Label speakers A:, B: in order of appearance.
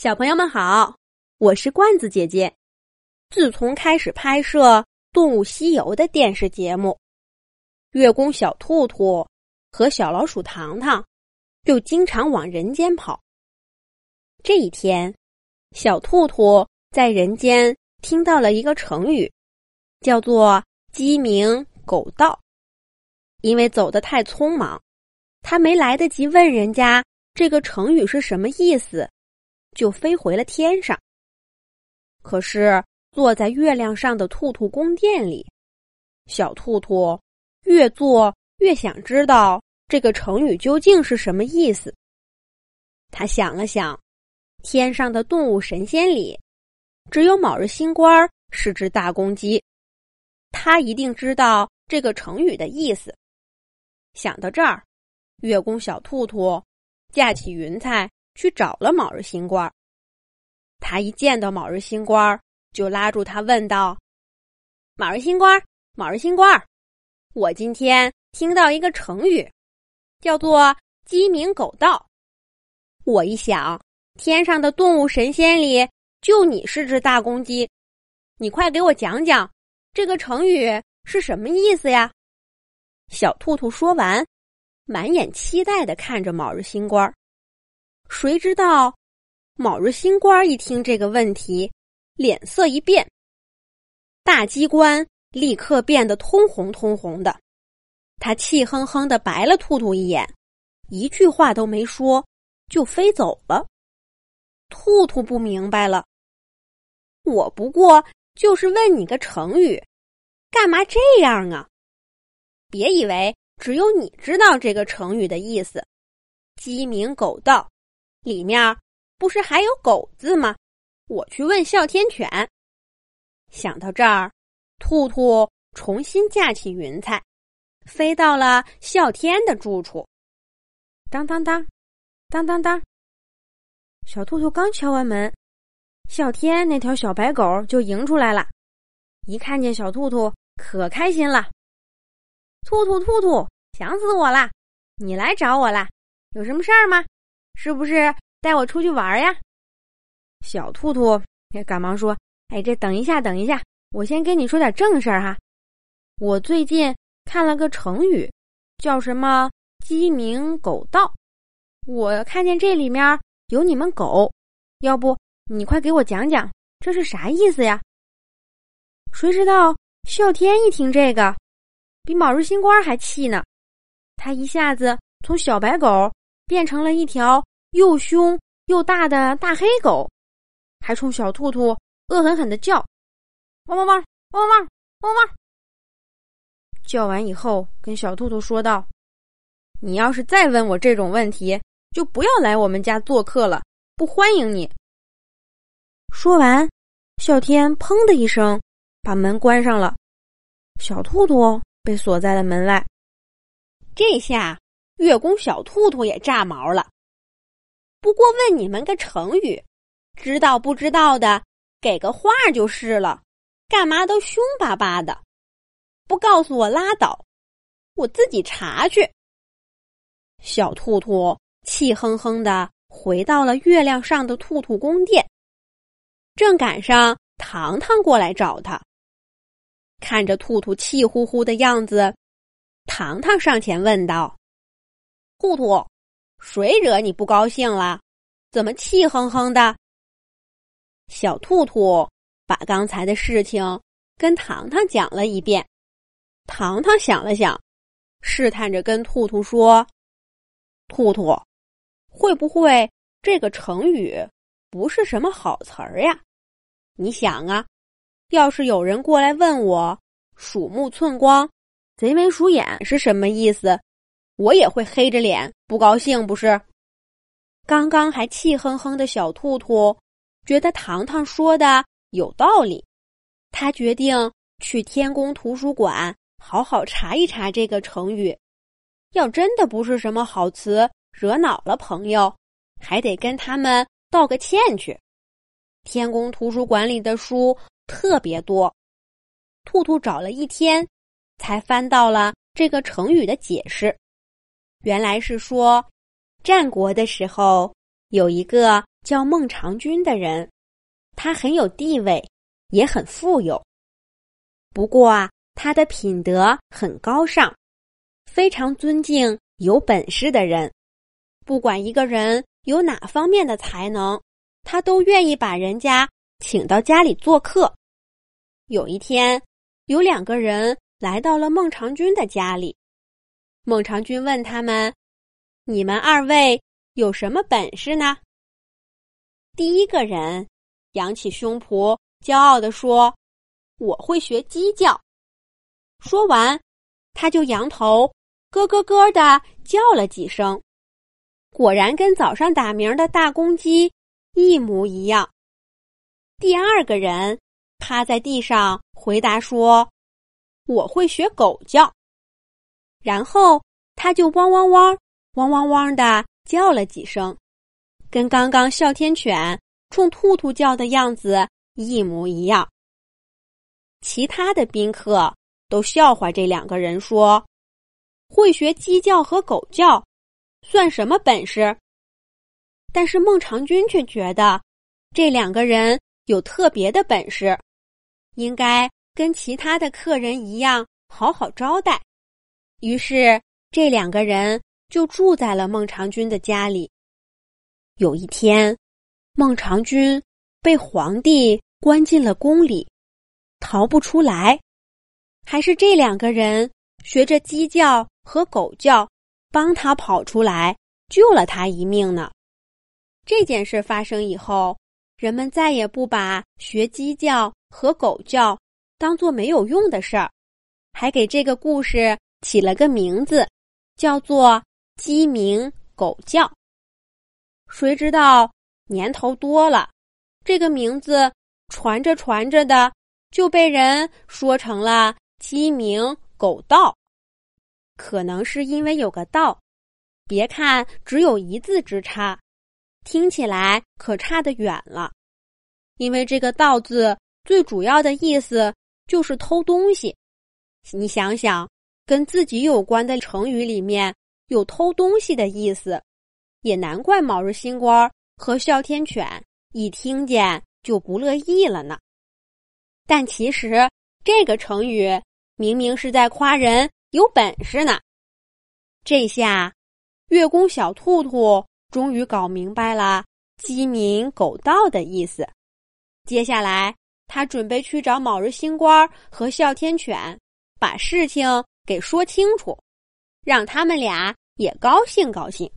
A: 小朋友们好，我是罐子姐姐。自从开始拍摄《动物西游》的电视节目，月宫小兔兔和小老鼠糖糖就经常往人间跑。这一天，小兔兔在人间听到了一个成语，叫做“鸡鸣狗盗”。因为走得太匆忙，他没来得及问人家这个成语是什么意思。就飞回了天上。可是坐在月亮上的兔兔宫殿里，小兔兔越坐越想知道这个成语究竟是什么意思。他想了想，天上的动物神仙里，只有卯日星官是只大公鸡，他一定知道这个成语的意思。想到这儿，月宫小兔兔架起云彩。去找了卯日星官，他一见到卯日星官，就拉住他问道：“卯日星官，卯日星官，我今天听到一个成语，叫做‘鸡鸣狗盗’。我一想，天上的动物神仙里，就你是只大公鸡，你快给我讲讲，这个成语是什么意思呀？”小兔兔说完，满眼期待的看着卯日星官。谁知道，卯日星官一听这个问题，脸色一变，大鸡冠立刻变得通红通红的。他气哼哼的白了兔兔一眼，一句话都没说，就飞走了。兔兔不明白了，我不过就是问你个成语，干嘛这样啊？别以为只有你知道这个成语的意思，鸡鸣狗盗。里面不是还有“狗”字吗？我去问哮天犬。想到这儿，兔兔重新架起云彩，飞到了哮天的住处。当当当，当当当。小兔兔刚敲完门，哮天那条小白狗就迎出来了。一看见小兔兔，可开心了。兔兔兔兔，想死我啦！你来找我啦？有什么事儿吗？是不是带我出去玩呀？小兔兔也赶忙说：“哎，这等一下，等一下，我先跟你说点正事儿哈。我最近看了个成语，叫什么‘鸡鸣狗盗’。我看见这里面有你们狗，要不你快给我讲讲这是啥意思呀？”谁知道啸天一听这个，比卯日星官还气呢，他一下子从小白狗变成了一条。又凶又大的大黑狗，还冲小兔兔恶狠狠的叫：“汪汪汪，汪汪汪，汪汪！”叫完以后，跟小兔兔说道：“你要是再问我这种问题，就不要来我们家做客了，不欢迎你。”说完，啸天砰的一声把门关上了，小兔兔被锁在了门外。这下月宫小兔兔也炸毛了。不过问你们个成语，知道不知道的，给个话就是了。干嘛都凶巴巴的，不告诉我拉倒，我自己查去。小兔兔气哼哼的回到了月亮上的兔兔宫殿，正赶上糖糖过来找他。看着兔兔气呼呼的样子，糖糖上前问道：“兔兔。”谁惹你不高兴了？怎么气哼哼的？小兔兔把刚才的事情跟糖糖讲了一遍。糖糖想了想，试探着跟兔兔说：“兔兔，会不会这个成语不是什么好词儿呀？你想啊，要是有人过来问我‘鼠目寸光，贼眉鼠眼’是什么意思？”我也会黑着脸不高兴，不是？刚刚还气哼哼的小兔兔，觉得糖糖说的有道理，他决定去天宫图书馆好好查一查这个成语。要真的不是什么好词，惹恼了朋友，还得跟他们道个歉去。天宫图书馆里的书特别多，兔兔找了一天，才翻到了这个成语的解释。原来是说，战国的时候有一个叫孟尝君的人，他很有地位，也很富有。不过啊，他的品德很高尚，非常尊敬有本事的人。不管一个人有哪方面的才能，他都愿意把人家请到家里做客。有一天，有两个人来到了孟尝君的家里。孟尝君问他们：“你们二位有什么本事呢？”第一个人扬起胸脯，骄傲地说：“我会学鸡叫。”说完，他就扬头咯咯咯的叫了几声，果然跟早上打鸣的大公鸡一模一样。第二个人趴在地上回答说：“我会学狗叫。”然后他就汪汪汪、汪汪汪的叫了几声，跟刚刚哮天犬冲兔兔叫的样子一模一样。其他的宾客都笑话这两个人说：“会学鸡叫和狗叫，算什么本事？”但是孟尝君却觉得这两个人有特别的本事，应该跟其他的客人一样好好招待。于是，这两个人就住在了孟尝君的家里。有一天，孟尝君被皇帝关进了宫里，逃不出来。还是这两个人学着鸡叫和狗叫，帮他跑出来，救了他一命呢。这件事发生以后，人们再也不把学鸡叫和狗叫当做没有用的事儿，还给这个故事。起了个名字，叫做“鸡鸣狗叫”。谁知道年头多了，这个名字传着传着的，就被人说成了“鸡鸣狗盗”。可能是因为有个“盗”，别看只有一字之差，听起来可差得远了。因为这个“盗”字最主要的意思就是偷东西。你想想。跟自己有关的成语里面有偷东西的意思，也难怪卯日星官和哮天犬一听见就不乐意了呢。但其实这个成语明明是在夸人有本事呢。这下，月宫小兔兔终于搞明白了“鸡鸣狗盗”的意思。接下来，他准备去找卯日星官和哮天犬，把事情。给说清楚，让他们俩也高兴高兴。